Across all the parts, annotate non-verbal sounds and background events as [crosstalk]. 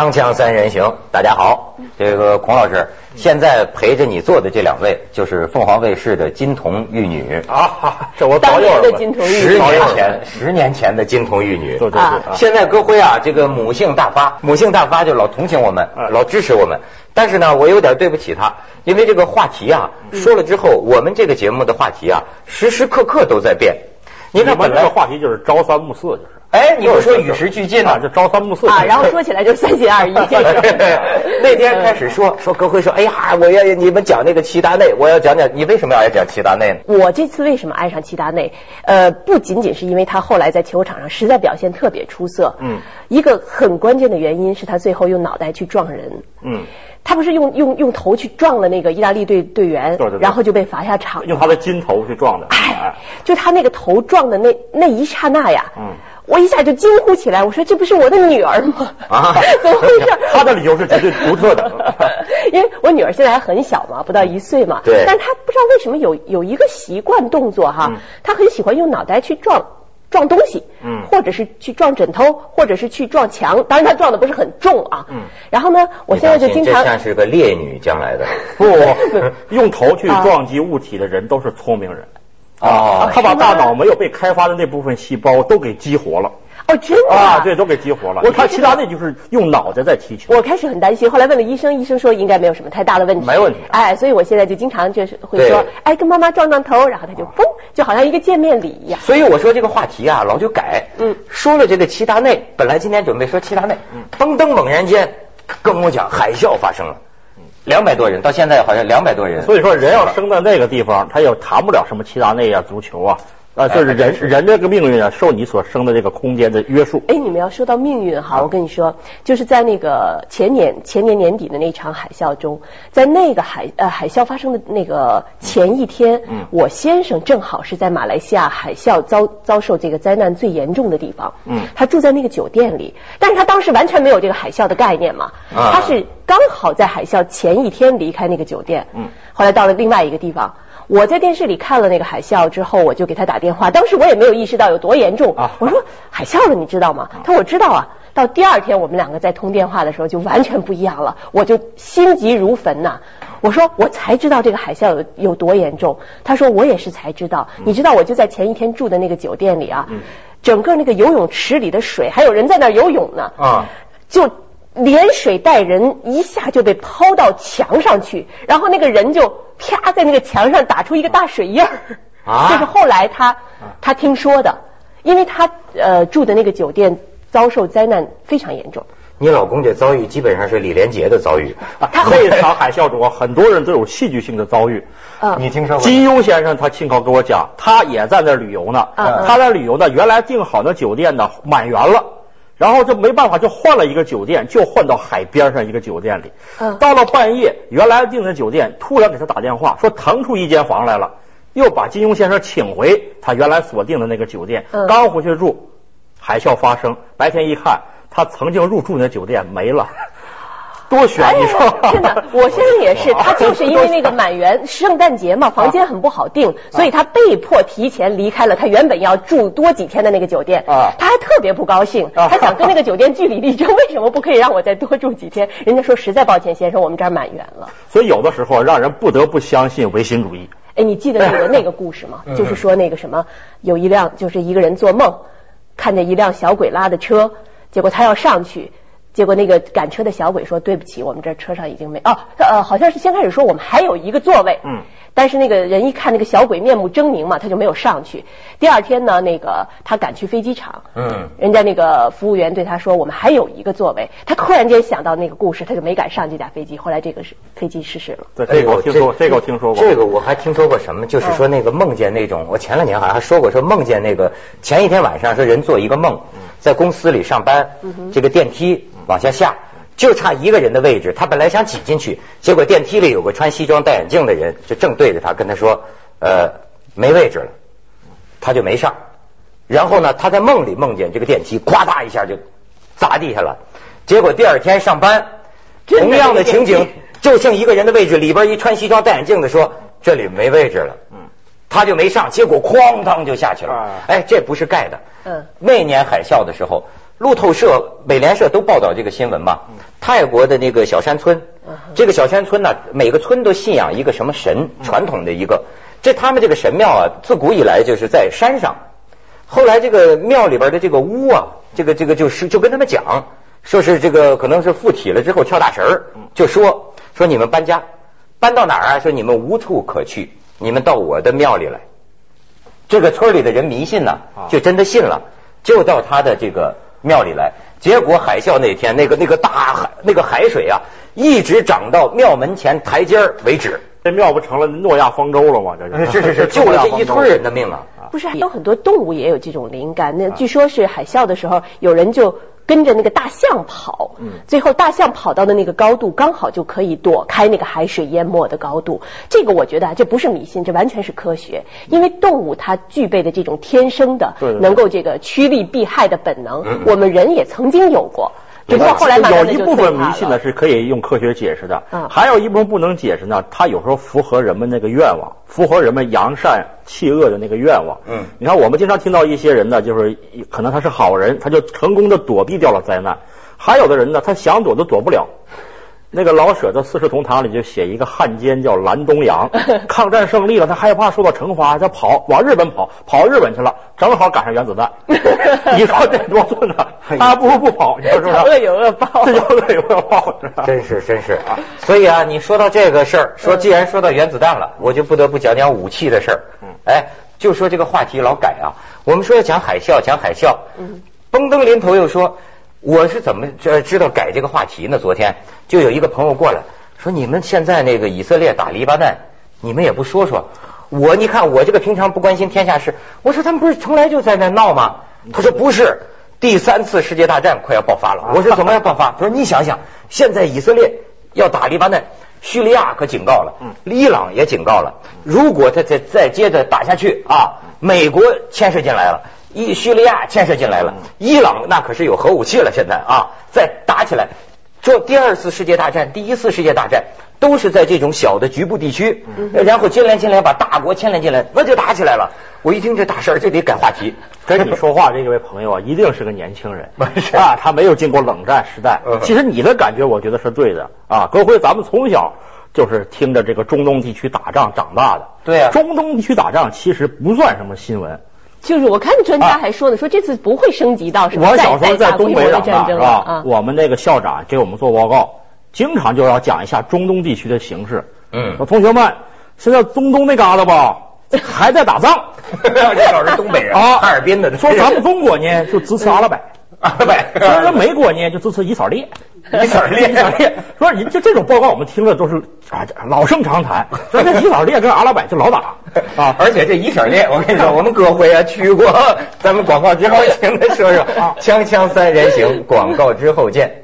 锵锵三人行，大家好，这个孔老师，现在陪着你坐的这两位就是凤凰卫视的金童玉女啊，这我当年早有了。的金童玉十年前，十年前的金童玉女。对对对，现在歌辉啊，这个母性大发，母性大发就老同情我们，嗯老支持我们。但是呢，我有点对不起他，因为这个话题啊，嗯说了之后，我们这个节目的话题啊，时时刻刻都在变。你你们这个看本来，话题就是朝三暮四，就是。哎，你不说与时俱进啊，就？朝三暮四啊，然后说起来就三心二意。[laughs] [laughs] 那天开始说说歌辉说，哎呀，我要你们讲那个齐达内，我要讲讲你为什么要讲齐达内呢？我这次为什么爱上齐达内？呃，不仅仅是因为他后来在球场上实在表现特别出色，嗯，一个很关键的原因是他最后用脑袋去撞人，嗯，他不是用用用头去撞了那个意大利队队员，对对对然后就被罚下场。用他的金头去撞的。哎，就他那个头撞的那那一刹那呀，嗯我一下就惊呼起来，我说这不是我的女儿吗？啊 [laughs] 怎么回事？[laughs] 他的理由是绝对独特的。[laughs] 因为我女儿现在还很小嘛，不到一岁嘛，对但她不知道为什么有有一个习惯动作哈嗯，她很喜欢用脑袋去撞。撞东西，嗯或者是去撞枕头，或者是去撞墙。当然，她撞的不是很重啊。嗯然后呢，我现在就经常这像是个烈女将来的不，用头去撞击物体的人都是聪明人。哦。他把大脑没有被开发的那部分细胞都给激活了。哦，真的啊，对，都给激活了。我你看齐达内就是用脑袋在踢球。我开始很担心，后来问了医生，医生说应该没有什么太大的问题，没问题哎，所以我现在就经常就是会说，哎，跟妈妈撞撞头，然后他就嘣，就好像一个见面礼一样。所以我说这个话题啊，老就改。嗯。说了这个齐达内，本来今天准备说齐达内，嗯。噔噔猛然间跟我讲海啸发生了，两百多人，到现在好像两百多人。所以说，人要生在那个地方，他也谈不了什么齐达内啊、足球啊，啊，就是人哎人这个命运啊，受你所生的这个空间的约束。哎，你们要说到命运哈，我跟你说，就是在那个前年前年年底的那场海啸中，在那个海呃海啸发生的那个前一天，嗯。我先生正好是在马来西亚海啸遭遭受这个灾难最严重的地方，嗯。他住在那个酒店里，但是他当时完全没有这个海啸的概念嘛，啊。他是刚好在海啸前一天离开那个酒店，嗯。后来到了另外一个地方。我在电视里看了那个海啸之后，我就给他打电话。当时我也没有意识到有多严重。啊我说海啸了，你知道吗？他说我知道啊。到第二天我们两个在通电话的时候就完全不一样了，我就心急如焚呐、我说我才知道这个海啸有有多严重。他说我也是才知道。你知道我就在前一天住的那个酒店里啊，嗯整个那个游泳池里的水还有人在那儿游泳呢。啊就连水带人一下就被抛到墙上去，然后那个人就啪在那个墙上打出一个大水印儿。啊这是后来他他听说的，因为他呃住的那个酒店遭受灾难非常严重。你老公这遭遇基本上是李连杰的遭遇。他那 [laughs] 场海啸中啊，很多人都有戏剧性的遭遇。嗯你听说过？金庸先生他亲口跟我讲，他也在那儿旅游呢。嗯他在旅游呢，原来订好的酒店呢满员了，然后就没办法就换了一个酒店，就换到海边上一个酒店里。嗯到了半夜，原来订的酒店突然给他打电话说腾出一间房来了，又把金庸先生请回他原来所定的那个酒店。嗯刚回去住，海啸发生，白天一看，他曾经入住的酒店没了。多悬，你说？哎真的，我先生也是，[laughs] 他就是因为那个满员圣诞节嘛，房间很不好订，所以他被迫提前离开了他原本要住多几天的那个酒店。啊他还特别不高兴，啊他想跟那个酒店据理力争，为什么不可以让我再多住几天？[laughs] 人家说实在抱歉，先生，我们这儿满员了。所以有的时候让人不得不相信唯心主义。哎，你记得那个那个故事吗？就是说那个什么，有一辆就是一个人做梦，看见一辆小鬼拉的车，结果他要上去，结果那个赶车的小鬼说：“对不起，我们这车上已经没哦，呃，好像是先开始说我们还有一个座位，嗯，但是那个人一看那个小鬼面目狰狞嘛，他就没有上去。第二天呢，那个他赶去飞机场，嗯人家那个服务员对他说：“我们还有一个座位。”他突然间想到那个故事，他就没敢上这架飞机。后来这个是飞机失事了。对，这个我听说过，这个我听说过。这个我还听说过什么？就是说那个梦见那种，我前两年好像还说过，说梦见那个前一天晚上说人做一个梦，在公司里上班，这个电梯往下下。就差一个人的位置，他本来想挤进去，结果电梯里有个穿西装戴眼镜的人，就正对着他跟他说，呃，没位置了，他就没上。然后呢，他在梦里梦见这个电梯咵嗒一下就砸地下了，结果第二天上班，同样的情景就剩一个人的位置，里边一穿西装戴眼镜的说这里没位置了，嗯，他就没上，结果哐当就下去了啊。哎，这不是盖的。嗯那年海啸的时候，路透社、美联社都报道这个新闻嘛。泰国的那个小山村，这个小山村呢，每个村都信仰一个什么神，传统的一个。这他们这个神庙啊，自古以来就是在山上。后来这个庙里边的这个巫啊，这个这个就是就跟他们讲，说是这个可能是附体了之后跳大神儿，就说说你们搬家，搬到哪儿啊？说你们无处可去，你们到我的庙里来。这个村里的人迷信呢，就真的信了，就到他的这个庙里来。结果海啸那天，那个那个大海那个海水啊，一直涨到庙门前台阶儿为止。这庙不成了诺亚方舟了吗？这是是是，[laughs] 救了这一村人的命啊！不是，有很多动物也有这种灵感。那据说是海啸的时候，有人就跟着那个大象跑，最后大象跑到的那个高度，刚好就可以躲开那个海水淹没的高度。这个我觉得这不是迷信，这完全是科学。因为动物它具备的这种天生的能够这个趋利避害的本能，我们人也曾经有过。只不过后来有一部分迷信呢是可以用科学解释的，还有一部分不能解释呢，它有时候符合人们那个愿望，符合人们扬善弃恶的那个愿望。嗯，你看我们经常听到一些人呢，就是可能他是好人，他就成功的躲避掉了灾难；还有的人呢，他想躲都躲不了。那个老舍的《四世同堂》里就写一个汉奸叫蓝东阳，[laughs] 抗战胜利了，他害怕受到惩罚，他跑往日本跑，跑日本去了，正好赶上原子弹。[laughs] 你说这多顺呢？他不如不跑，你说是不是？恶有恶报，这叫恶有恶报，真是真是啊！所以啊，你说到这个事儿，说既然说到原子弹了，我就不得不讲讲武器的事儿。嗯，哎，就说这个话题老改啊，我们说要讲海啸，讲海啸。嗯，崩登临头又说。我是怎么知知道改这个话题呢？昨天就有一个朋友过来说：“你们现在那个以色列打黎巴嫩，你们也不说说。”我你看我这个平常不关心天下事，我说他们不是从来就在那闹吗？他说不是，第三次世界大战快要爆发了。我说怎么要爆发？他说你想想，现在以色列要打黎巴嫩，叙利亚可警告了，伊朗也警告了，如果他再再接着打下去啊，美国牵涉进来了。伊叙利亚牵涉进来了，伊朗那可是有核武器了，现在啊，再打起来，这第二次世界大战、第一次世界大战都是在这种小的局部地区，然后接连接连把大国牵连进来，那就打起来了。我一听这大事儿，就得改话题。[laughs] 跟你说话这位朋友啊，一定是个年轻人，[laughs] 啊，他没有经过冷战时代。其实你的感觉，我觉得是对的啊。格辉，咱们从小就是听着这个中东地区打仗长大的，对啊，中东地区打仗其实不算什么新闻。就是我看专家还说呢，说这次不会升级到什么我小时候在东北长大是吧？我们那个校长给我们做报告，经常就要讲一下中东地区的形势。嗯，说同学们，现在中东那旮瘩吧，还在打仗。[laughs] 这老是东北人啊，哈尔滨的。说咱们中国呢，就支持阿拉伯。阿拉伯。说人美国呢，就支持以色列。以色列，一色列。说你就这种报告，我们听了都是啊老生常谈。说这以色列跟阿拉伯就老打 [laughs] 啊，而且这以色列，我跟你说，我们哥辉啊去过。咱们广告之后请他说说。锵锵三人行，广告之后见。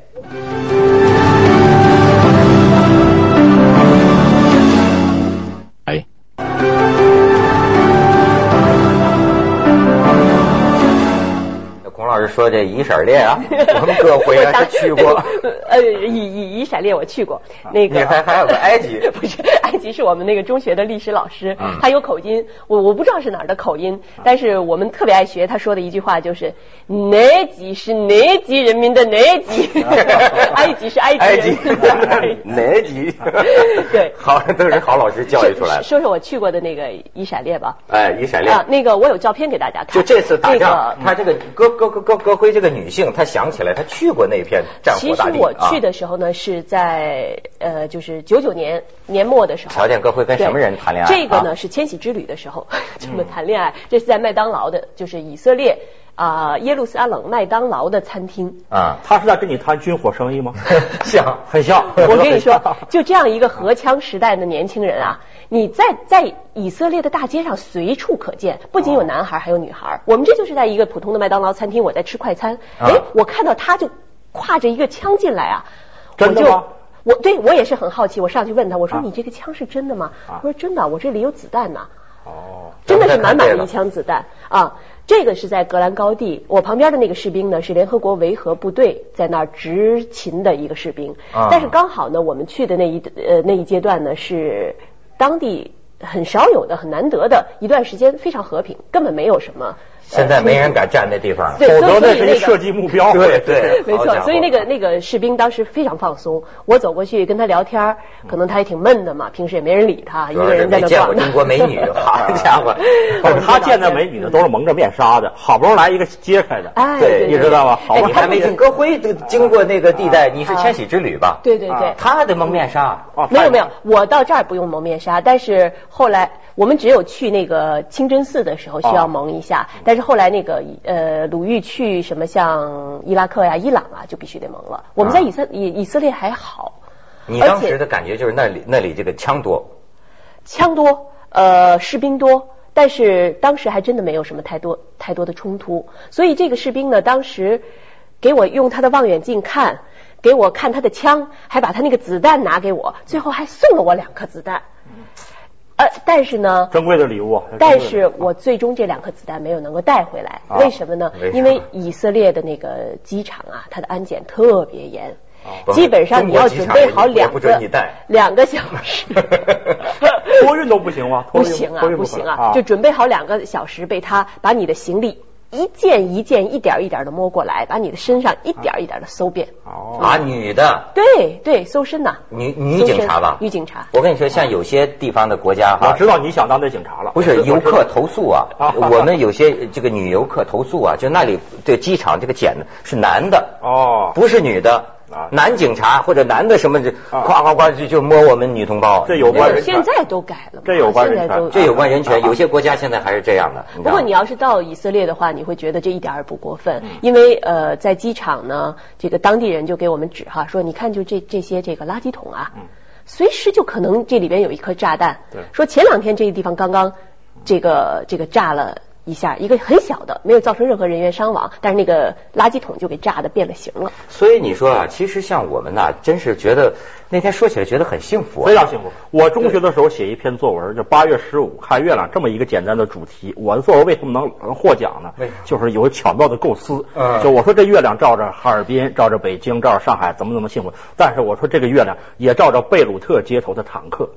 说这以色列啊，[laughs] 我们哥回来是去过。[laughs] 呃，以以以色列我去过，那个还还有个 [laughs] 埃及，不是埃及是我们那个中学的历史老师，他有口音，我我不知道是哪儿的口音，但是我们特别爱学他说的一句话就是埃及是埃及人民的埃及，埃及是埃及，埃及埃及，对，好都是好老师教育出来的。说说我去过的那个以色列吧。哎，以色列啊，那个我有照片给大家看。就这次打仗，他这个哥哥哥。高高辉这个女性，她想起来，她去过那片战火。其实我去的时候呢，是在呃，就是九九年年末的时候。瞧见高辉跟什么人谈恋爱？这个呢是千禧之旅的时候，这么谈恋爱。这是在麦当劳的，就是以色列啊耶路撒冷麦当劳的餐厅。啊，他是在跟你谈军火生意吗？像，很像。我跟你说，就这样一个荷枪实弹的年轻人啊。你在在以色列的大街上随处可见，不仅有男孩，还有女孩。我们这就是在一个普通的麦当劳餐厅，我在吃快餐。哎，我看到他就挎着一个枪进来啊！真的吗？我对我也是很好奇，我上去问他，我说你这个枪是真的吗？他说真的，我这里有子弹呢。哦，真的是满满的一枪子弹啊！这个是在格兰高地，我旁边的那个士兵呢是联合国维和部队在那儿执勤的一个士兵。但是刚好呢，我们去的那一呃那一阶段呢是。当地很少有的、很难得的一段时间，非常和平，根本没有什么现在没人敢站那地方，否则那是一射击目标。对对，没错。所以那个那个士兵当时非常放松，我走过去跟他聊天，可能他也挺闷的嘛，平时也没人理他，一个人在那逛。见过中国美女，[laughs] 好家伙！[laughs] 他见的美女呢，都是蒙着面纱的，好不容易来一个揭开的，哎，你知道吗？好，你还没听歌辉经过那个地带，你是千禧之旅吧？对对对，他得蒙面纱。没有没有，我到这儿不用蒙面纱，但是后来。我们只有去那个清真寺的时候需要蒙一下，但是后来那个呃鲁豫去什么像伊拉克呀、伊朗啊就必须得蒙了。我们在以色以以色列还好。你当时的感觉就是那里那里这个枪多，枪多，呃士兵多，但是当时还真的没有什么太多太多的冲突。所以这个士兵呢，当时给我用他的望远镜看，给我看他的枪，还把他那个子弹拿给我，最后还送了我两颗子弹。呃，但是呢，珍贵的礼物。但是我最终这两颗子弹没有能够带回来，为什么呢？因为以色列的那个机场啊，它的安检特别严，基本上你要准备好两个两个小时，[laughs] 托运都不行吗？不行啊，不行啊，就准备好两个小时，被他把你的行李。一件一件、一点一点的摸过来，把你的身上一点一点的搜遍。哦，啊，女的。对对，搜身呐。女女警察吧？女警察。我跟你说，像有些地方的国家哈，我知道你想当那警察了。不是游客投诉啊，[laughs] 我们有些这个女游客投诉啊，就那里这机场这个检的是男的哦，不是女的。男警察或者男的什么，就夸夸夸就就摸我们女同胞，这有关人权。现在都改了，这有关人权，这有关人权。有些国家现在还是这样的。不过你要是到以色列的话，你会觉得这一点也不过分，因为呃，在机场呢，这个当地人就给我们指哈，说你看就这这些这个垃圾桶啊，随时就可能这里边有一颗炸弹。说前两天这个地方刚刚这个这个炸了。一下一个很小的，没有造成任何人员伤亡，但是那个垃圾桶就给炸的变了形了。所以你说啊，其实像我们呐，真是觉得那天说起来觉得很幸福，非常幸福。我中学的时候写一篇作文，就八月十五看月亮这么一个简单的主题。我的作文为什么能能获奖呢？就是有巧妙的构思。就我说这月亮照着哈尔滨，照着北京，照着上海，怎么怎么幸福？但是我说这个月亮也照着贝鲁特街头的坦克。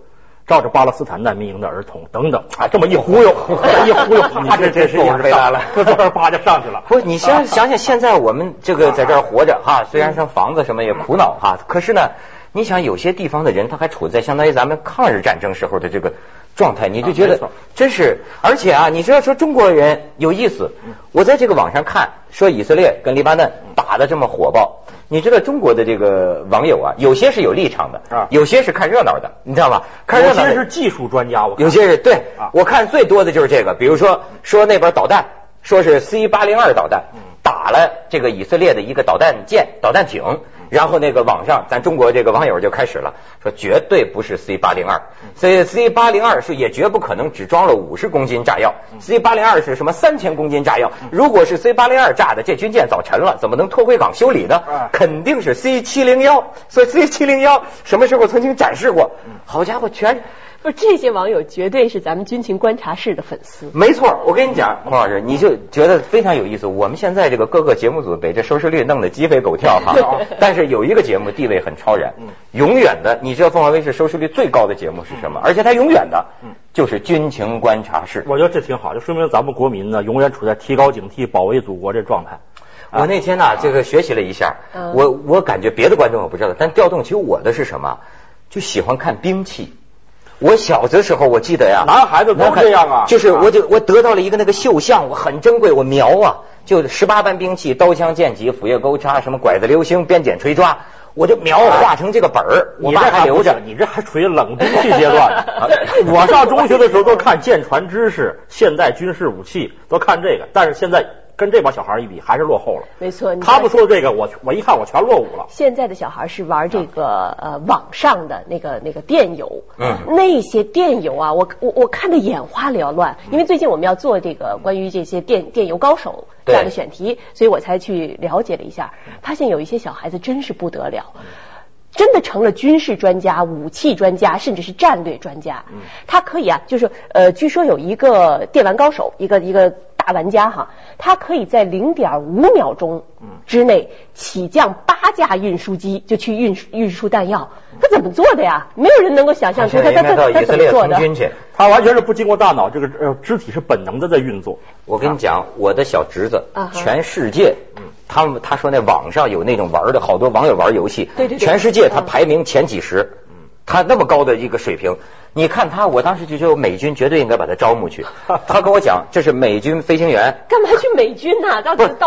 照着巴勒斯坦难民营的儿童等等啊，这么一忽悠，[laughs] 一忽悠，啪，这这是也是回来了，这这啪就上去了。不，你先想想，现在我们这个在这儿活着哈，虽然说房子什么也苦恼哈，可是呢，你想有些地方的人他还处在相当于咱们抗日战争时候的这个状态，你就觉得真是，而且啊，你知道说中国人有意思，我在这个网上看说以色列跟黎巴嫩打的这么火爆。你知道中国的这个网友啊，有些是有立场的，啊，有些是看热闹的，你知道吧？看热闹有些是技术专家，我有些是对，我看最多的就是这个，比如说说那边导弹，说是 C 八零二导弹打了这个以色列的一个导弹舰、导弹艇。然后那个网上，咱中国这个网友就开始了，说绝对不是 C 八零二，所以 C 八零二是也绝不可能只装了五十公斤炸药，C 八零二是什么三千公斤炸药？如果是 C 八零二炸的，这军舰早沉了，怎么能拖回港修理呢？肯定是 C 七零幺，所以 C 七零幺什么时候曾经展示过？好家伙，全。不，这些网友绝对是咱们军情观察室的粉丝。没错，我跟你讲，孔老师，你就觉得非常有意思。我们现在这个各个节目组被这收视率弄得鸡飞狗跳哈，但是有一个节目地位很超然，永远的。你知道凤凰卫视收视率最高的节目是什么？而且它永远的，就是军情观察室。我觉得这挺好，就说明咱们国民呢，永远处在提高警惕、保卫祖国这状态。我那天呢，这个学习了一下，我我感觉别的观众我不知道，但调动起我的是什么？就喜欢看兵器。我小的时候，我记得呀，男孩子都这样啊，就是我就我得到了一个那个绣像，我很珍贵，我描啊，就十八般兵器，刀枪剑戟斧钺钩叉，什么拐子流星鞭锏锤抓，我就描画成这个本儿，我这还留着，你这还处于冷兵器阶段。[laughs] 我上中学的时候都看舰船知识、现代军事武器，都看这个，但是现在。跟这帮小孩一比，还是落后了。没错，他们说的这个，我我一看，我全落伍了。现在的小孩是玩这个呃网上的那个那个电游，嗯，那些电游啊，我我我看的眼花缭乱。因为最近我们要做这个关于这些电电游高手这样的选题，所以我才去了解了一下，发现有一些小孩子真是不得了，真的成了军事专家、武器专家，甚至是战略专家。他可以啊，就是呃，据说有一个电玩高手，一个一个。玩家哈，他可以在零点五秒钟之内起降八架运输机就去运运输弹药，他怎么做的呀？没有人能够想象出他他他他怎么做的。他完全是不经过大脑，这个呃肢体是本能的在运作。我跟你讲，我的小侄子，全世界，他们他说那网上有那种玩的好多网友玩游戏，对对对，全世界他排名前几十。他那么高的一个水平，你看他，我当时就觉得美军绝对应该把他招募去。[laughs] 他跟我讲，这是美军飞行员。干嘛去美军呢？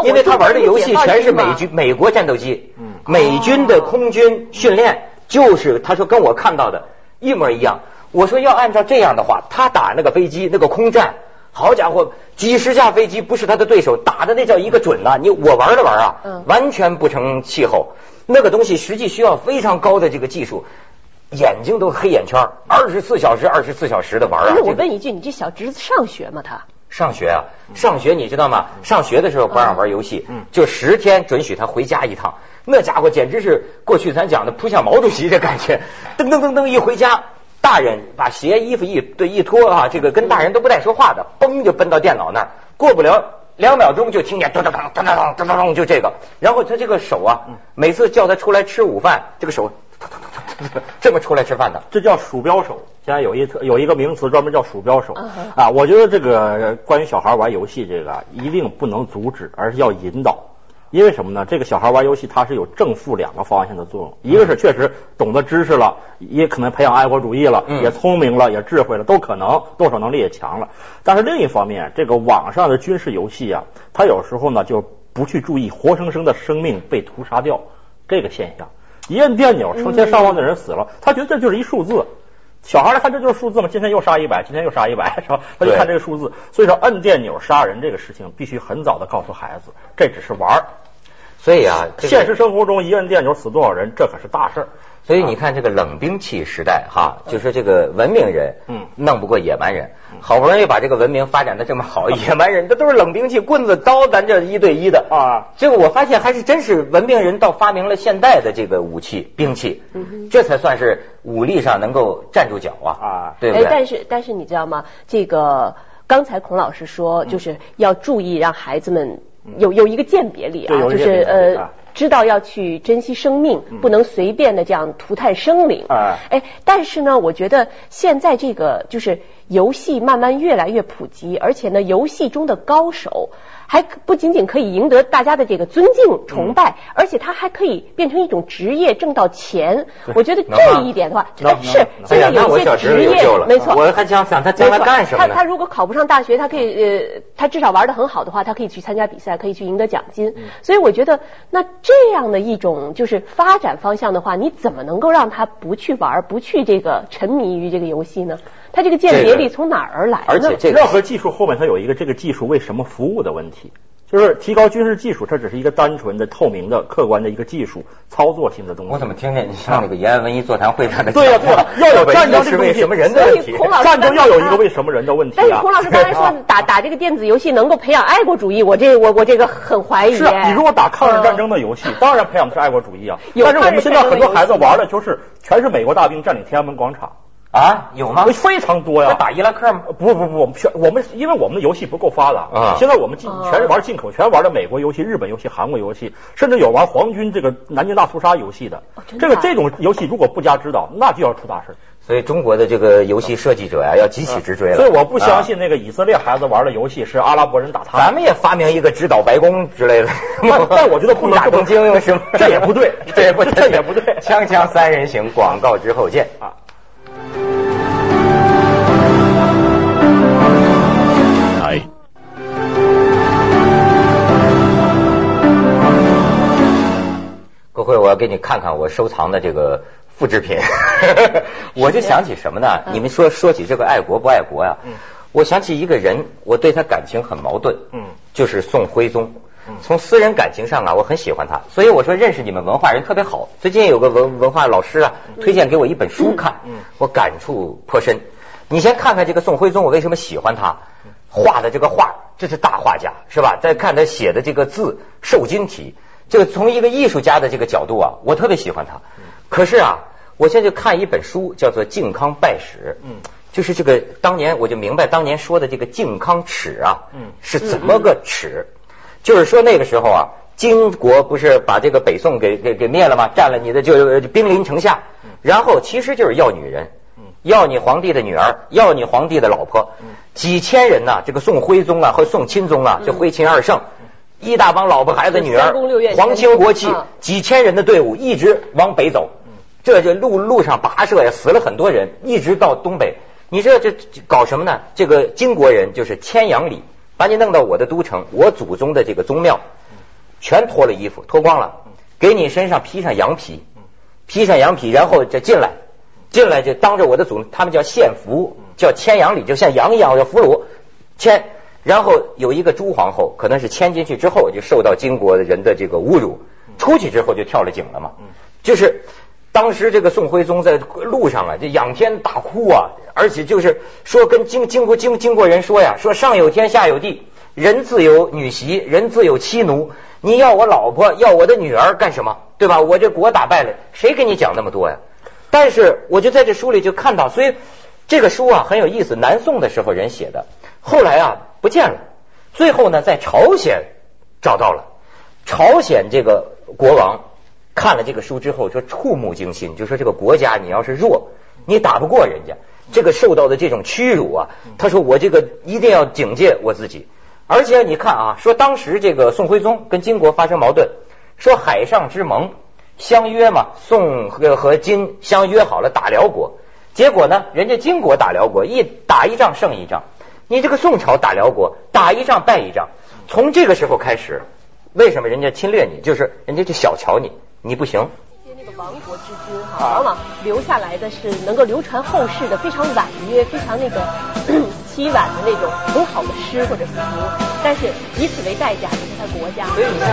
因为他玩的游戏全是美军、美国战斗机。嗯。美军的空军训练就是他说跟我看到的一模一样。我说要按照这样的话，他打那个飞机那个空战，好家伙，几十架飞机不是他的对手，打的那叫一个准呐！你我玩的玩啊，完全不成气候。那个东西实际需要非常高的这个技术。眼睛都黑眼圈，二十四小时二十四小时的玩啊！那我问一句，你这小侄子上学吗？他上学啊，上学你知道吗？上学的时候不让玩游戏，就十天准许他回家一趟。那家伙简直是过去咱讲的扑向毛主席的感觉，噔噔噔噔一回家，大人把鞋衣服一对一脱啊，这个跟大人都不带说话的，嘣就奔到电脑那儿，过不了两秒钟就听见噔噔噔噔噔噔噔噔就这个，然后他这个手啊，每次叫他出来吃午饭，这个手。[laughs] 这么出来吃饭的，这叫鼠标手。现在有一有一个名词专门叫鼠标手啊。我觉得这个关于小孩玩游戏这个一定不能阻止，而是要引导。因为什么呢？这个小孩玩游戏它是有正负两个方向的作用。一个是确实懂得知识了，也可能培养爱国主义了，也聪明了，也智慧了，都可能动手能力也强了。但是另一方面，这个网上的军事游戏啊，它有时候呢就不去注意活生生的生命被屠杀掉这个现象。一摁电钮，成千上万的人死了，他觉得这就是一数字。小孩来看这就是数字嘛，今天又杀一百，今天又杀一百，[laughs] 是吧？他就看这个数字。所以说，摁电钮杀人这个事情，必须很早的告诉孩子，这只是玩儿。所以啊，现实生活中一摁电钮死多少人，这可是大事儿。所以你看，这个冷兵器时代哈，就是这个文明人，嗯，弄不过野蛮人。好不容易把这个文明发展的这么好，[laughs] 野蛮人这都是冷兵器，棍子刀，咱这一对一的。啊。这个我发现还是真是文明人到发明了现代的这个武器兵器，这才算是武力上能够站住脚啊。啊，对不对？但是但是你知道吗？这个刚才孔老师说，就是要注意让孩子们有有一个鉴别力啊，就是呃。知道要去珍惜生命，不能随便的这样涂炭生灵。哎，但是呢，我觉得现在这个就是游戏慢慢越来越普及，而且呢，游戏中的高手。还不仅仅可以赢得大家的这个尊敬崇拜，而且他还可以变成一种职业，挣到钱。我觉得这一点的话，是现在有些职业，没错。我还想想他将来干什么他他如果考不上大学，他可以呃，他至少玩的很好的话，他可以去参加比赛，可以去赢得奖金。所以我觉得，那这样的一种就是发展方向的话，你怎么能够让他不去玩，不去这个沉迷于这个游戏呢？他这个鉴别力从哪儿而来？而且这任何技术后面它有一个这个技术为什么服务的问题，就是提高军事技术，它只是一个单纯的、透明的、客观的一个技术操作性的东西。我怎么听见你像那个延安文艺座谈会上的？对呀，对呀，要有战争是为什么人的问题？[laughs] 战争要有一个为什么人的问题。但是孔老师刚才说打打这个电子游戏能够培养爱国主义，我这我我这个很怀疑。是啊，你如果打抗日战争的游戏，当然培养的是爱国主义啊。但是我们现在很多孩子玩的就是全是美国大兵占领天安门广场。啊，有吗？非常多呀！打伊拉克吗？不不不，我们全我们因为我们的游戏不够发达啊。现在我们进全是玩进口，全玩的美国游戏、日本游戏、韩国游戏，甚至有玩皇军这个南京大屠杀游戏的。这个这种游戏如果不加指导，那就要出大事。所以中国的这个游戏设计者呀，要急起直追了。所以我不相信那个以色列孩子玩的游戏是阿拉伯人打他。咱们也发明一个指导白宫之类的。但我觉得不能东京用什么？这也不对，这也不这也不对。锵锵三人行，广告之后见啊。各位，我要给你看看我收藏的这个复制品。[laughs] 我就想起什么呢？你们说说起这个爱国不爱国呀？我想起一个人，我对他感情很矛盾。嗯，就是宋徽宗。从私人感情上啊，我很喜欢他，所以我说认识你们文化人特别好。最近有个文文化老师啊，推荐给我一本书看，我感触颇深。你先看看这个宋徽宗，我为什么喜欢他？画的这个画，这是大画家，是吧？再看他写的这个字，瘦金体。这个从一个艺术家的这个角度啊，我特别喜欢他。可是啊，我现在就看一本书，叫做《靖康败史》。嗯，就是这个当年我就明白当年说的这个靖康耻啊，嗯，是怎么个耻？就是说那个时候啊，金国不是把这个北宋给给给灭了吗？占了你的就兵临城下，然后其实就是要女人，要你皇帝的女儿，要你皇帝的老婆，几千人呐，这个宋徽宗啊和宋钦宗啊，就徽钦二圣，一大帮老婆孩子女儿，皇亲国戚，几千人的队伍一直往北走，这这路路上跋涉呀，死了很多人，一直到东北。你这这搞什么呢？这个金国人就是牵羊礼，把你弄到我的都城，我祖宗的这个宗庙，全脱了衣服，脱光了，给你身上披上羊皮，披上羊皮，然后就进来，进来就当着我的祖，他们叫献俘，叫牵羊礼，就像羊一样要俘虏牵，然后有一个朱皇后，可能是迁进去之后就受到金国人的这个侮辱，出去之后就跳了井了嘛，就是。当时这个宋徽宗在路上啊，就仰天大哭啊，而且就是说跟经经过经金国人说呀，说上有天下有地，人自有女媳，人自有妻奴，你要我老婆要我的女儿干什么？对吧？我这国打败了，谁给你讲那么多呀？但是我就在这书里就看到，所以这个书啊很有意思。南宋的时候人写的，后来啊不见了，最后呢在朝鲜找到了，朝鲜这个国王。看了这个书之后，说触目惊心，就说这个国家你要是弱，你打不过人家，这个受到的这种屈辱啊，他说我这个一定要警戒我自己。而且你看啊，说当时这个宋徽宗跟金国发生矛盾，说海上之盟相约嘛，宋和和金相约好了打辽国，结果呢，人家金国打辽国一打一仗胜一仗，你这个宋朝打辽国打一仗败一仗，从这个时候开始，为什么人家侵略你，就是人家就小瞧你。你不行。那个亡国之君哈，往往留下来的是能够流传后世的非常婉约、非常那个 [clears throat] 凄婉的那种很好的诗或者词，但是以此为代价就是他国家。所以你看。